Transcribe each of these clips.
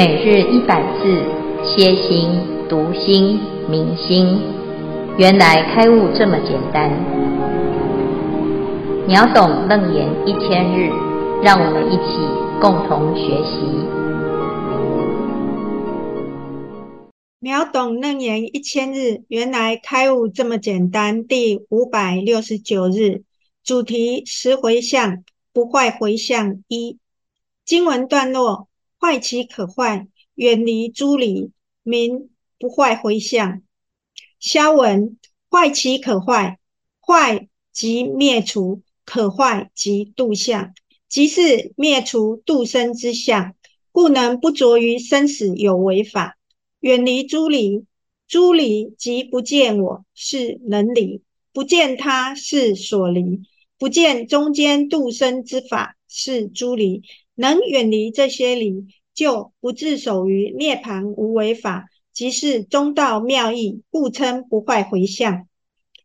每日一百字，歇心、读心、明心，原来开悟这么简单。秒懂楞严一千日，让我们一起共同学习。秒懂楞严一千日，原来开悟这么简单。第五百六十九日，主题十回向，不坏回向一。经文段落。坏其可坏，远离诸离，名不坏回向。消文：坏其可坏，坏即灭除，可坏即度相，即是灭除度生之相，故能不着于生死有为法。远离诸离，诸离即不见我是能离，不见他是所离，不见中间度生之法是诸离。能远离这些理，就不自守于涅槃无为法，即是中道妙义，故称不坏回向。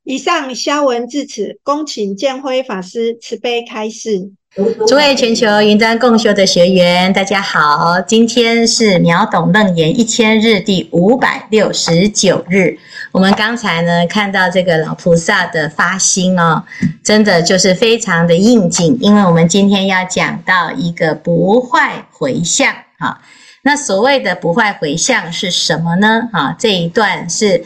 以上消文至此，恭请建辉法师慈悲开示。诸位全球云端共修的学员，大家好，今天是秒懂楞严一千日第五百六十九日。我们刚才呢看到这个老菩萨的发心哦，真的就是非常的应景，因为我们今天要讲到一个不坏回向啊。那所谓的不坏回向是什么呢？啊，这一段是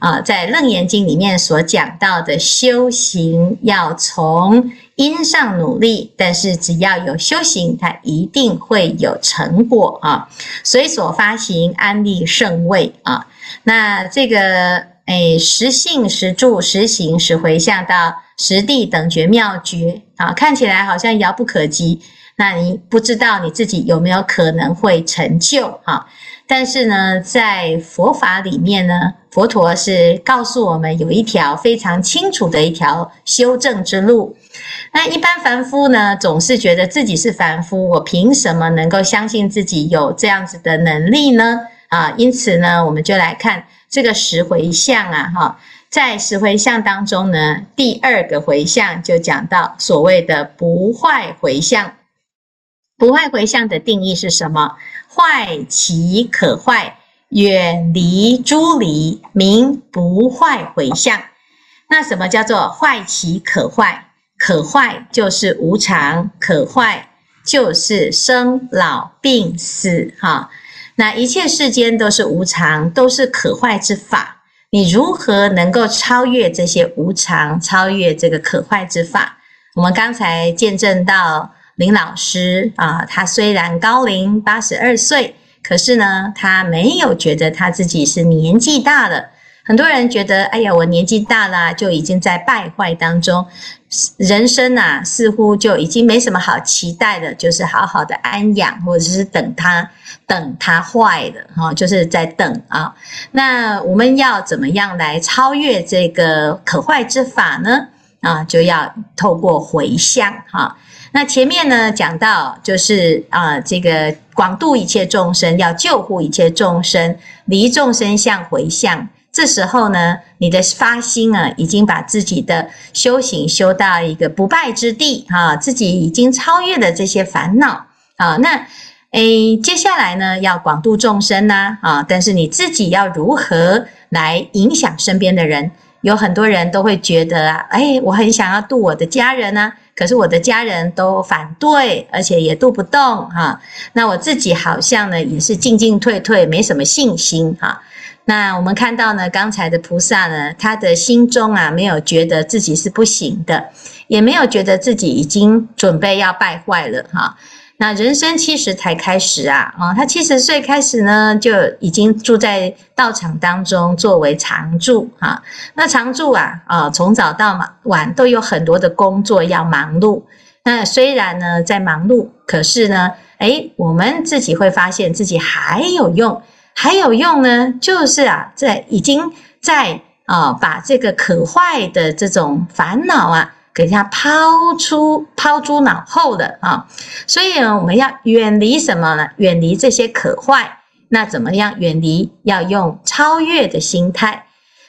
啊在楞严经里面所讲到的修行要从因上努力，但是只要有修行，它一定会有成果啊。随所发行安立圣位啊，那这个。哎，实性实住、实行、实回向到实地等觉妙觉啊，看起来好像遥不可及。那你不知道你自己有没有可能会成就啊？但是呢，在佛法里面呢，佛陀是告诉我们有一条非常清楚的一条修正之路。那一般凡夫呢，总是觉得自己是凡夫，我凭什么能够相信自己有这样子的能力呢？啊，因此呢，我们就来看。这个十回向啊，哈，在十回向当中呢，第二个回向就讲到所谓的不坏回向。不坏回向的定义是什么？坏其可坏，远离诸离，名不坏回向。那什么叫做坏其可坏？可坏就是无常，可坏就是生老病死，哈。那一切世间都是无常，都是可坏之法。你如何能够超越这些无常，超越这个可坏之法？我们刚才见证到林老师啊，他虽然高龄八十二岁，可是呢，他没有觉得他自己是年纪大了。很多人觉得，哎呀，我年纪大了，就已经在败坏当中。人生啊，似乎就已经没什么好期待的，就是好好的安养，或者是等它等它坏的哈，就是在等啊。那我们要怎么样来超越这个可坏之法呢？啊，就要透过回向哈。那前面呢讲到，就是啊，这个广度一切众生，要救护一切众生，离众生相回向。这时候呢，你的发心啊，已经把自己的修行修到一个不败之地啊，自己已经超越了这些烦恼啊。那诶，接下来呢，要广度众生呐啊，但是你自己要如何来影响身边的人？有很多人都会觉得啊，哎，我很想要度我的家人啊，可是我的家人都反对，而且也渡不动哈。那我自己好像呢，也是进进退退，没什么信心哈。那我们看到呢，刚才的菩萨呢，他的心中啊，没有觉得自己是不行的，也没有觉得自己已经准备要败坏了哈。那人生七十才开始啊，啊，他七十岁开始呢，就已经住在道场当中，作为常住哈。那常住啊，啊，从早到晚都有很多的工作要忙碌。那虽然呢在忙碌，可是呢，诶，我们自己会发现自己还有用。还有用呢，就是啊，在已经在啊，把这个可坏的这种烦恼啊，给它抛出、抛诸脑后的啊。所以呢，我们要远离什么呢？远离这些可坏。那怎么样远离？要用超越的心态。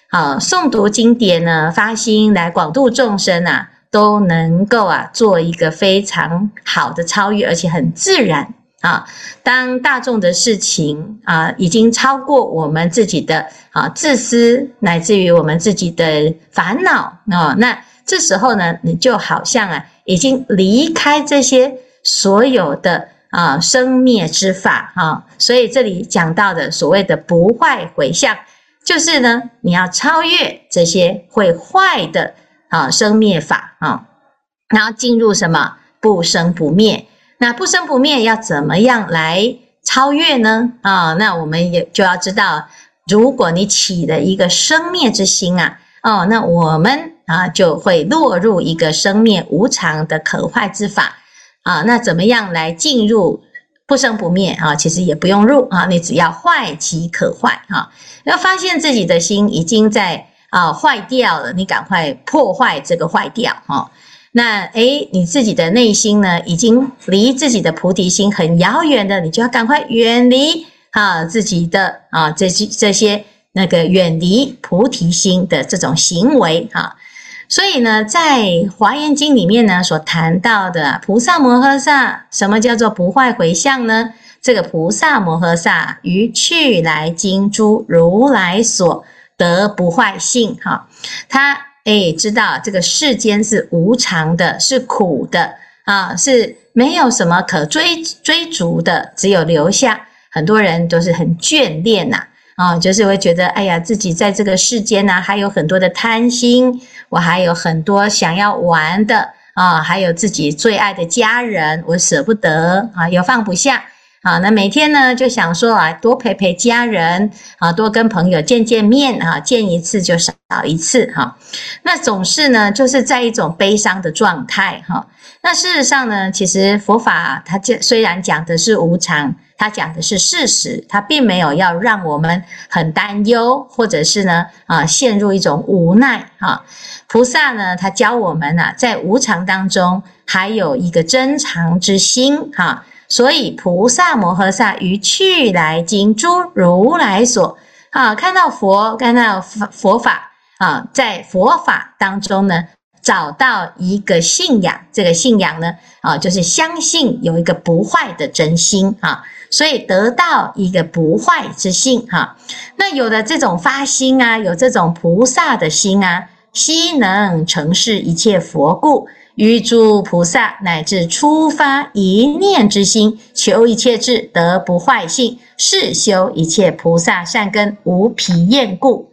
啊，诵读经典呢，发心来广度众生啊，都能够啊，做一个非常好的超越，而且很自然。啊，当大众的事情啊，已经超过我们自己的啊自私，乃至于我们自己的烦恼啊，那这时候呢，你就好像啊，已经离开这些所有的啊生灭之法啊，所以这里讲到的所谓的不坏回向，就是呢，你要超越这些会坏的啊生灭法啊，然后进入什么不生不灭。那不生不灭要怎么样来超越呢？啊，那我们也就要知道，如果你起了一个生灭之心啊，哦，那我们啊就会落入一个生灭无常的可坏之法啊。那怎么样来进入不生不灭啊？其实也不用入啊，你只要坏即可坏啊。要发现自己的心已经在啊坏掉了，你赶快破坏这个坏掉哈。那诶，你自己的内心呢，已经离自己的菩提心很遥远的，你就要赶快远离啊自己的啊这些这些那个远离菩提心的这种行为哈。所以呢，在《华严经》里面呢，所谈到的菩萨摩诃萨，什么叫做不坏回向呢？这个菩萨摩诃萨于去来经诸如来所得不坏性哈，他。哎，知道这个世间是无常的，是苦的啊，是没有什么可追追逐的，只有留下。很多人都是很眷恋呐，啊，就是会觉得，哎呀，自己在这个世间呢，还有很多的贪心，我还有很多想要玩的啊，还有自己最爱的家人，我舍不得啊，又放不下。啊，那每天呢就想说啊，多陪陪家人啊，多跟朋友见见面啊，见一次就少一次哈。那总是呢，就是在一种悲伤的状态哈。那事实上呢，其实佛法它这虽然讲的是无常，它讲的是事实，它并没有要让我们很担忧，或者是呢啊陷入一种无奈哈。菩萨呢，他教我们啊，在无常当中还有一个珍藏之心哈。所以菩萨摩诃萨于去来经诸如来所啊，看到佛，看到佛佛法啊，在佛法当中呢，找到一个信仰，这个信仰呢啊，就是相信有一个不坏的真心啊，所以得到一个不坏之心哈。那有了这种发心啊，有这种菩萨的心啊，悉能成事一切佛故。于诸菩萨乃至初发一念之心，求一切智得不坏性，是修一切菩萨善根无疲厌故。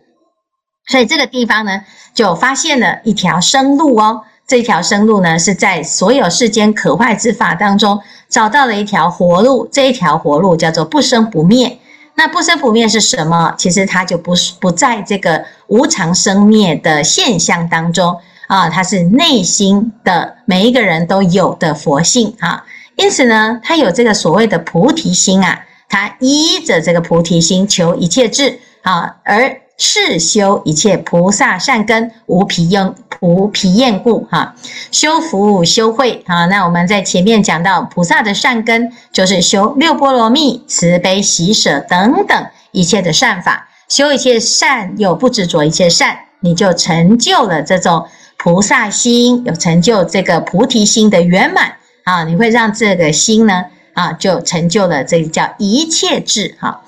所以这个地方呢，就发现了一条生路哦。这条生路呢，是在所有世间可坏之法当中找到了一条活路。这一条活路叫做不生不灭。那不生不灭是什么？其实它就不是不在这个无常生灭的现象当中。啊，它是内心的每一个人都有的佛性啊，因此呢，他有这个所谓的菩提心啊，他依着这个菩提心求一切智啊，而是修一切菩萨善根无疲厌无疲厌故哈，修福修慧啊。那我们在前面讲到菩萨的善根，就是修六波罗蜜、慈悲喜舍等等一切的善法，修一切善又不执着一切善，你就成就了这种。菩萨心有成就这个菩提心的圆满啊，你会让这个心呢啊，就成就了这叫一切智哈。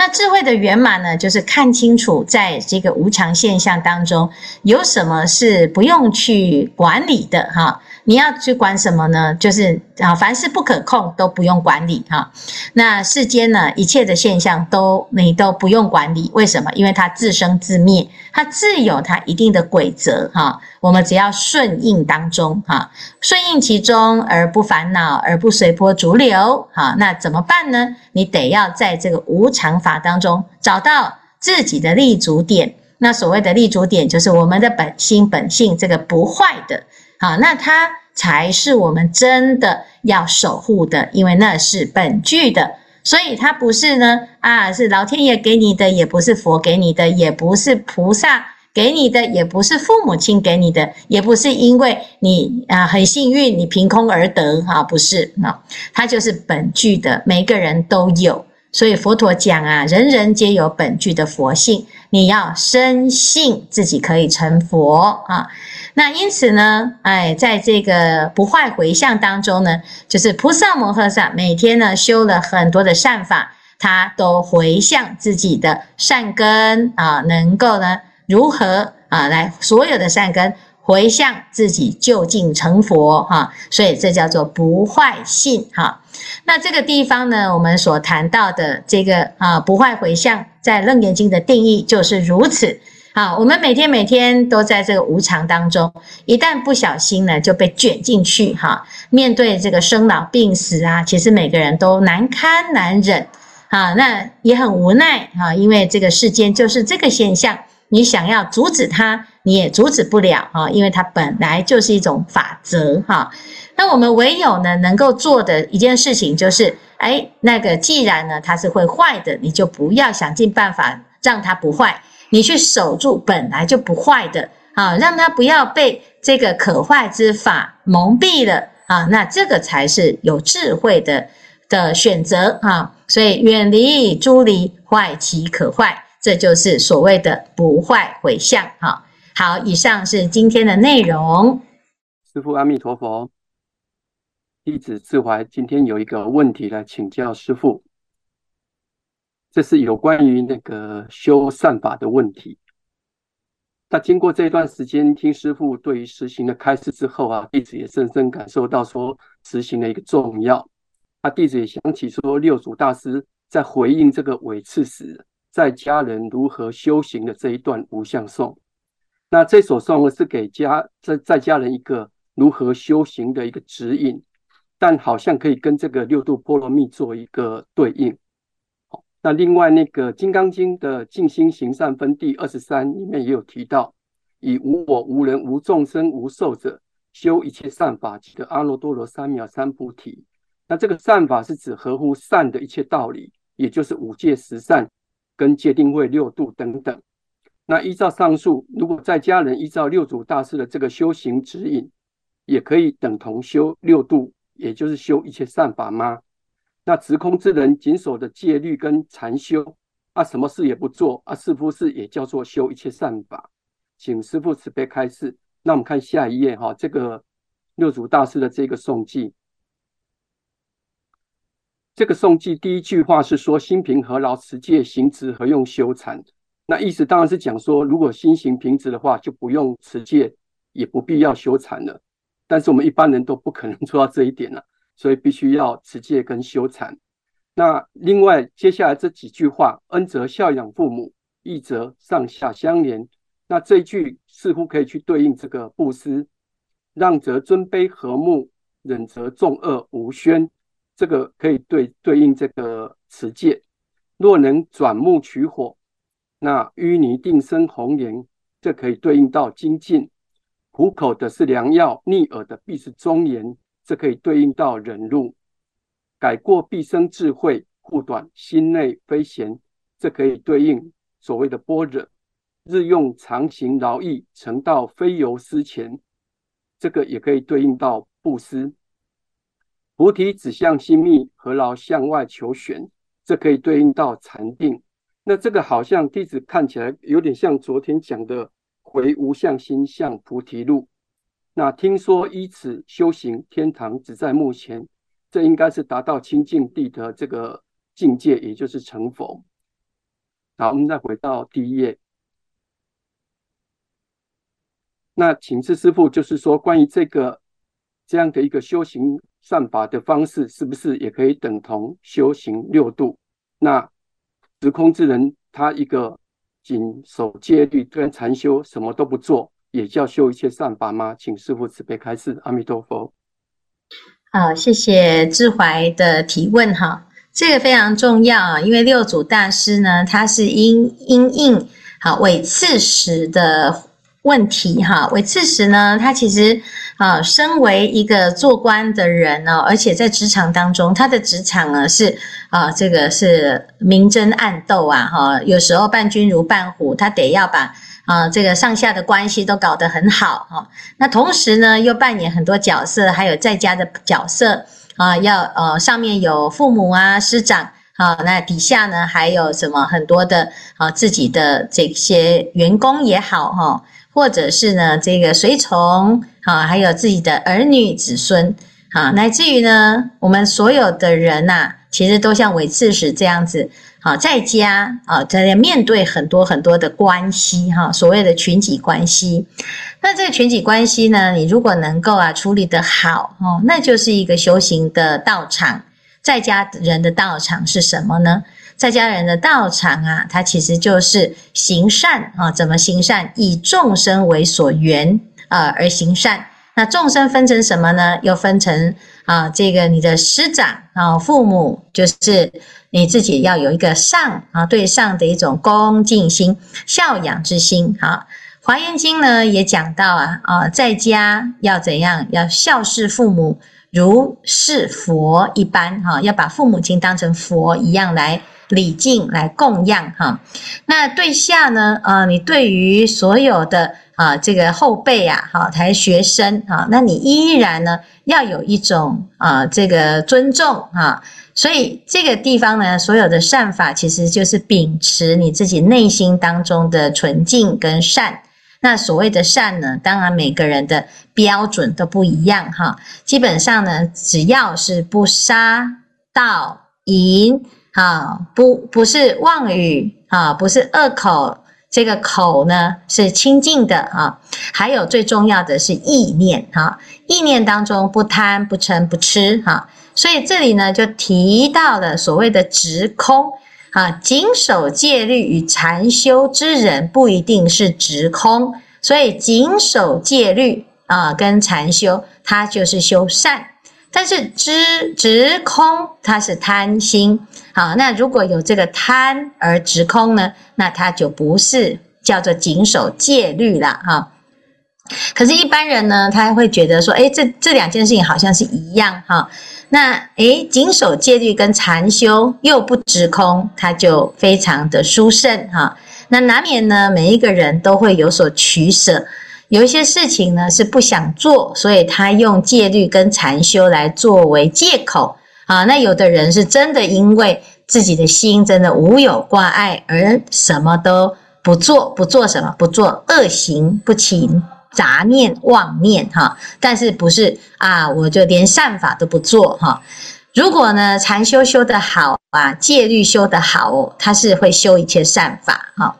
那智慧的圆满呢，就是看清楚在这个无常现象当中有什么是不用去管理的哈。你要去管什么呢？就是啊，凡事不可控都不用管理哈。那世间呢，一切的现象都你都不用管理，为什么？因为它自生自灭，它自有它一定的规则哈。我们只要顺应当中哈，顺应其中而不烦恼，而不随波逐流哈。那怎么办呢？你得要在这个无常法当中找到自己的立足点。那所谓的立足点，就是我们的本心本性这个不坏的。好，那它才是我们真的要守护的，因为那是本具的，所以它不是呢啊，是老天爷给你的，也不是佛给你的，也不是菩萨给你的，也不是父母亲给你的，也不是因为你啊很幸运，你凭空而得哈，不是啊，它就是本具的，每个人都有。所以佛陀讲啊，人人皆有本具的佛性，你要深信自己可以成佛啊。那因此呢，哎，在这个不坏回向当中呢，就是菩萨摩诃萨每天呢修了很多的善法，他都回向自己的善根啊，能够呢如何啊来所有的善根回向自己就近成佛哈、所以这叫做不坏信哈、那这个地方呢，我们所谈到的这个啊不坏回向，在楞严经的定义就是如此。好，我们每天每天都在这个无常当中，一旦不小心呢，就被卷进去哈。面对这个生老病死啊，其实每个人都难堪难忍啊，那也很无奈啊，因为这个世间就是这个现象，你想要阻止它，你也阻止不了啊，因为它本来就是一种法则哈。那我们唯有呢，能够做的一件事情就是，哎，那个既然呢它是会坏的，你就不要想尽办法让它不坏。你去守住本来就不坏的啊，让它不要被这个可坏之法蒙蔽了啊，那这个才是有智慧的的选择啊。所以远离诸离，坏其可坏，这就是所谓的不坏回向。哈，好，以上是今天的内容。师父阿弥陀佛，弟子志怀今天有一个问题来请教师父。这是有关于那个修善法的问题。那经过这一段时间听师父对于实行的开示之后啊，弟子也深深感受到说实行的一个重要。啊，弟子也想起说六祖大师在回应这个韦刺史在家人如何修行的这一段无相颂。那这首颂是给家在在家人一个如何修行的一个指引，但好像可以跟这个六度波罗蜜做一个对应。好那另外那个《金刚经》的净心行善分第二十三里面也有提到，以无我、无人、无众生、无寿者修一切善法，即得阿耨多罗三藐三菩提。那这个善法是指合乎善的一切道理，也就是五戒十善跟戒定慧六度等等。那依照上述，如果在家人依照六祖大师的这个修行指引，也可以等同修六度，也就是修一切善法吗？那执空之人谨守的戒律跟禅修啊，什么事也不做啊，是不是也叫做修一切善法？请师父慈悲开示。那我们看下一页哈，这个六祖大师的这个颂记，这个颂记第一句话是说：心平何劳持戒行持，何用修禅？那意思当然是讲说，如果心行平直的话，就不用持戒，也不必要修禅了。但是我们一般人都不可能 做到这一点了。所以必须要持戒跟修禅。那另外接下来这几句话，恩则孝养父母，义则上下相连。那这一句似乎可以去对应这个布施，让则尊卑和睦，忍则众恶无宣。这个可以对对应这个持戒。若能转木取火，那淤泥定生红莲。这可以对应到精进。苦口的是良药，逆耳的必是忠言。这可以对应到忍辱，改过必生智慧，护短心内非贤。这可以对应所谓的般若，日用常行劳役，成道非由私钱。这个也可以对应到布施。菩提指向心密，何劳向外求玄？这可以对应到禅定。那这个好像弟子看起来有点像昨天讲的回无相心向菩提路。那听说依此修行，天堂只在目前。这应该是达到清净地的这个境界，也就是成佛。好，我们再回到第一页。那请示师父，就是说关于这个这样的一个修行善法的方式，是不是也可以等同修行六度？那时空之人，他一个谨守戒律跟禅修，什么都不做。也叫修一切善法吗？请师父慈悲开示。阿弥陀佛。好，谢谢智怀的提问哈，这个非常重要啊，因为六祖大师呢，他是因因应好为次时的问题哈，韦刺史呢，他其实啊，身为一个做官的人呢，而且在职场当中，他的职场呢是啊，这个是明争暗斗啊哈，有时候伴君如伴虎，他得要把。啊，这个上下的关系都搞得很好哈。那同时呢，又扮演很多角色，还有在家的角色啊，要呃上面有父母啊、师长啊，那底下呢还有什么很多的啊自己的这些员工也好哈，或者是呢这个随从啊，还有自己的儿女子孙啊，乃至于呢我们所有的人呐，其实都像韦刺史这样子。好，在家啊，在面对很多很多的关系哈，所谓的群体关系。那这个群体关系呢，你如果能够啊处理得好哦，那就是一个修行的道场。在家人的道场是什么呢？在家人的道场啊，它其实就是行善啊。怎么行善？以众生为所缘啊而行善。那众生分成什么呢？又分成啊，这个你的师长啊，父母就是。你自己要有一个上啊，对上的一种恭敬心、孝养之心啊。华严经呢也讲到啊啊，在家要怎样？要孝事父母，如是佛一般哈，要把父母亲当成佛一样来礼敬、来供养哈。那对下呢啊，你对于所有的啊这个后辈呀，好，还学生啊，那你依然呢要有一种啊这个尊重哈。所以这个地方呢，所有的善法其实就是秉持你自己内心当中的纯净跟善。那所谓的善呢，当然每个人的标准都不一样哈。基本上呢，只要是不杀盗淫啊，不不是妄语啊，不是恶口，这个口呢是清净的啊。还有最重要的是意念哈，意念当中不贪不嗔不痴哈。所以这里呢，就提到了所谓的执空啊，谨守戒律与禅修之人不一定是直空，所以谨守戒律啊，跟禅修，它就是修善。但是知执空，它是贪心。好，那如果有这个贪而执空呢，那它就不是叫做谨守戒律了哈。可是，一般人呢，他会觉得说，诶，这这两件事情好像是一样哈。那诶，谨守戒律跟禅修又不执空，他就非常的殊胜哈。那难免呢，每一个人都会有所取舍，有一些事情呢是不想做，所以他用戒律跟禅修来作为借口啊。那有的人是真的因为自己的心真的无有挂碍，而什么都不做，不做什么，不做恶行，不起杂念妄念哈，但是不是啊？我就连善法都不做哈。如果呢，禅修修得好啊，戒律修得好哦，他是会修一切善法哈。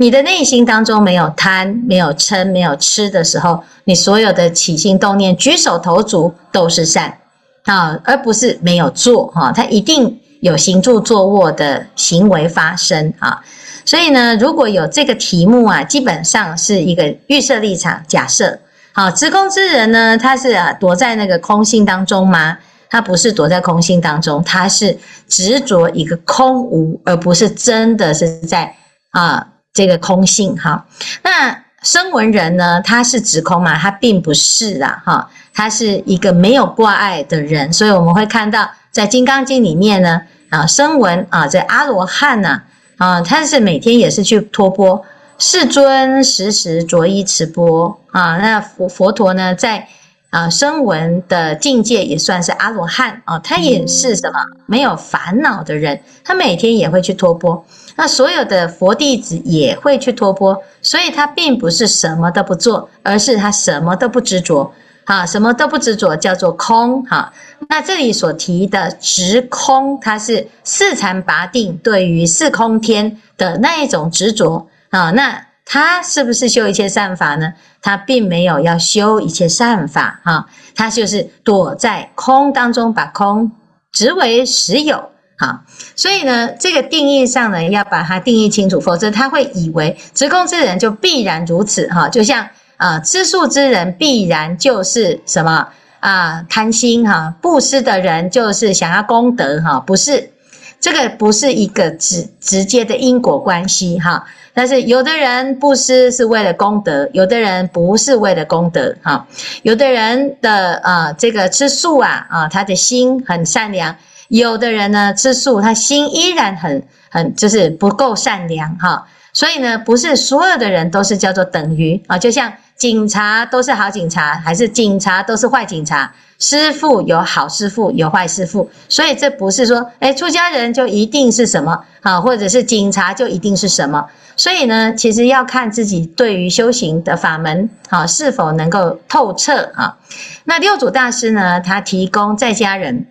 你的内心当中没有贪、没有嗔、没有痴的时候，你所有的起心动念、举手投足都是善啊，而不是没有做哈。他一定有行住坐卧的行为发生啊。所以呢，如果有这个题目啊，基本上是一个预设立场假设。好，执空之人呢，他是啊躲在那个空性当中吗？他不是躲在空性当中，他是执着一个空无，而不是真的是在啊这个空性哈。那声闻人呢，他是指空嘛？他并不是啦哈，他是一个没有挂碍的人。所以我们会看到在《金刚经》里面呢，啊声闻啊这阿罗汉呐。啊，他是每天也是去托钵，世尊时时着衣持钵啊。那佛佛陀呢，在啊声闻的境界也算是阿罗汉啊，他也是什么没有烦恼的人，他每天也会去托钵。那所有的佛弟子也会去托钵，所以他并不是什么都不做，而是他什么都不执着。啊，什么都不执着，叫做空。哈，那这里所提的执空，它是四禅八定对于四空天的那一种执着啊。那他是不是修一切善法呢？他并没有要修一切善法，哈，他就是躲在空当中，把空执为实有。哈，所以呢，这个定义上呢，要把它定义清楚，否则他会以为执空之人就必然如此。哈，就像。啊，吃素之人必然就是什么啊？贪心哈，布施的人就是想要功德哈，不是这个不是一个直直接的因果关系哈。但是有的人布施是为了功德，有的人不是为了功德哈。有的人的啊，这个吃素啊啊，他的心很善良；有的人呢吃素，他心依然很很就是不够善良哈。所以呢，不是所有的人都是叫做等于啊，就像。警察都是好警察，还是警察都是坏警察？师傅有好师傅，有坏师傅，所以这不是说，哎，出家人就一定是什么啊，或者是警察就一定是什么。所以呢，其实要看自己对于修行的法门啊，是否能够透彻啊。那六祖大师呢，他提供在家人。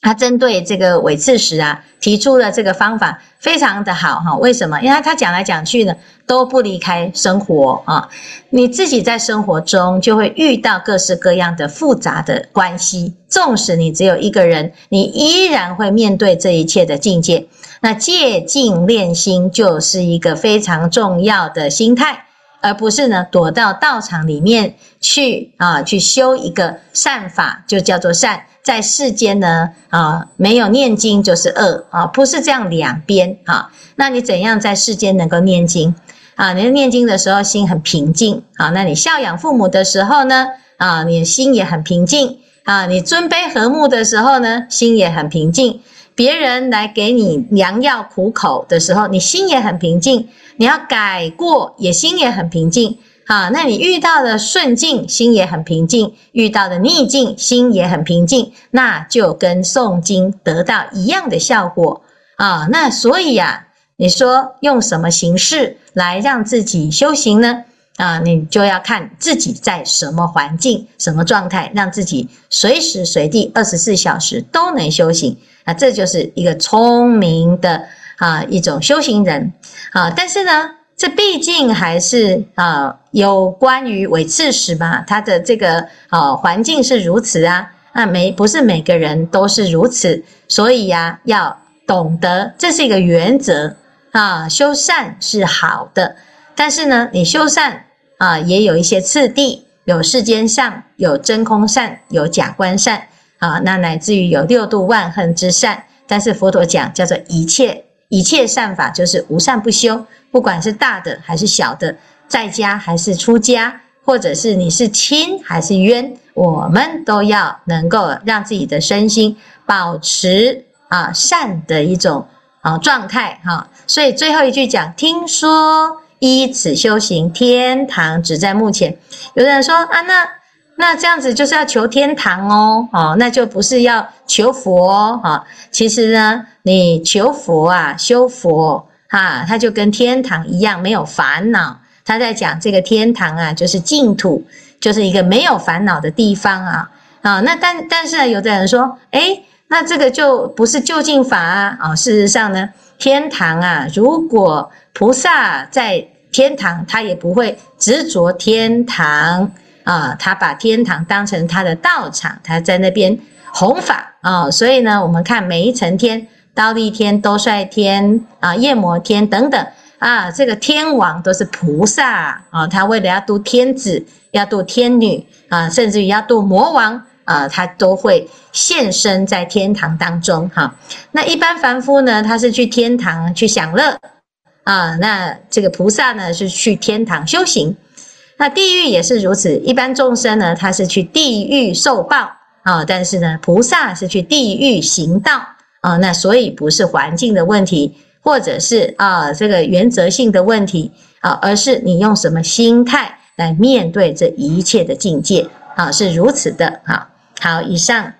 他针对这个尾刺石啊，提出了这个方法，非常的好哈。为什么？因为他讲来讲去呢，都不离开生活啊。你自己在生活中就会遇到各式各样的复杂的关系，纵使你只有一个人，你依然会面对这一切的境界。那戒静练心就是一个非常重要的心态，而不是呢躲到道场里面去啊，去修一个善法，就叫做善。在世间呢，啊，没有念经就是恶啊，不是这样两边啊。那你怎样在世间能够念经啊？你念经的时候心很平静啊。那你孝养父母的时候呢，啊，你心也很平静啊。你尊卑和睦的时候呢，心也很平静。别人来给你良药苦口的时候，你心也很平静。你要改过，也心也很平静。啊，那你遇到的顺境，心也很平静；遇到的逆境，心也很平静，那就跟诵经得到一样的效果啊。那所以呀，你说用什么形式来让自己修行呢？啊，你就要看自己在什么环境、什么状态，让自己随时随地、二十四小时都能修行。啊，这就是一个聪明的啊一种修行人啊。但是呢，这毕竟还是啊，有关于唯刺史嘛，它的这个啊环境是如此啊，那没不是每个人都是如此，所以呀，要懂得这是一个原则啊，修善是好的，但是呢，你修善啊也有一些次第，有世间善，有真空善，有假观善啊，那乃至于有六度万恨之善，但是佛陀讲叫做一切一切善法就是无善不修。不管是大的还是小的，在家还是出家，或者是你是亲还是冤，我们都要能够让自己的身心保持啊善的一种啊状态哈。所以最后一句讲，听说依此修行，天堂只在目前。有的人说啊，那那这样子就是要求天堂哦，哦，那就不是要求佛哦。其实呢，你求佛啊，修佛。啊，他就跟天堂一样没有烦恼。他在讲这个天堂啊，就是净土，就是一个没有烦恼的地方啊。啊，那但但是呢，有的人说，诶，那这个就不是究竟法啊。啊，事实上呢，天堂啊，如果菩萨在天堂，他也不会执着天堂啊，他把天堂当成他的道场，他在那边弘法啊。所以呢，我们看每一层天。忉利天、兜率天啊、夜摩天等等啊，这个天王都是菩萨啊，他为了要度天子、要度天女啊，甚至于要度魔王啊，他都会现身在天堂当中哈。那一般凡夫呢，他是去天堂去享乐啊，那这个菩萨呢是去天堂修行。那地狱也是如此，一般众生呢，他是去地狱受报啊，但是呢，菩萨是去地狱行道。啊，那所以不是环境的问题，或者是啊这个原则性的问题啊，而是你用什么心态来面对这一切的境界啊，是如此的啊。好，以上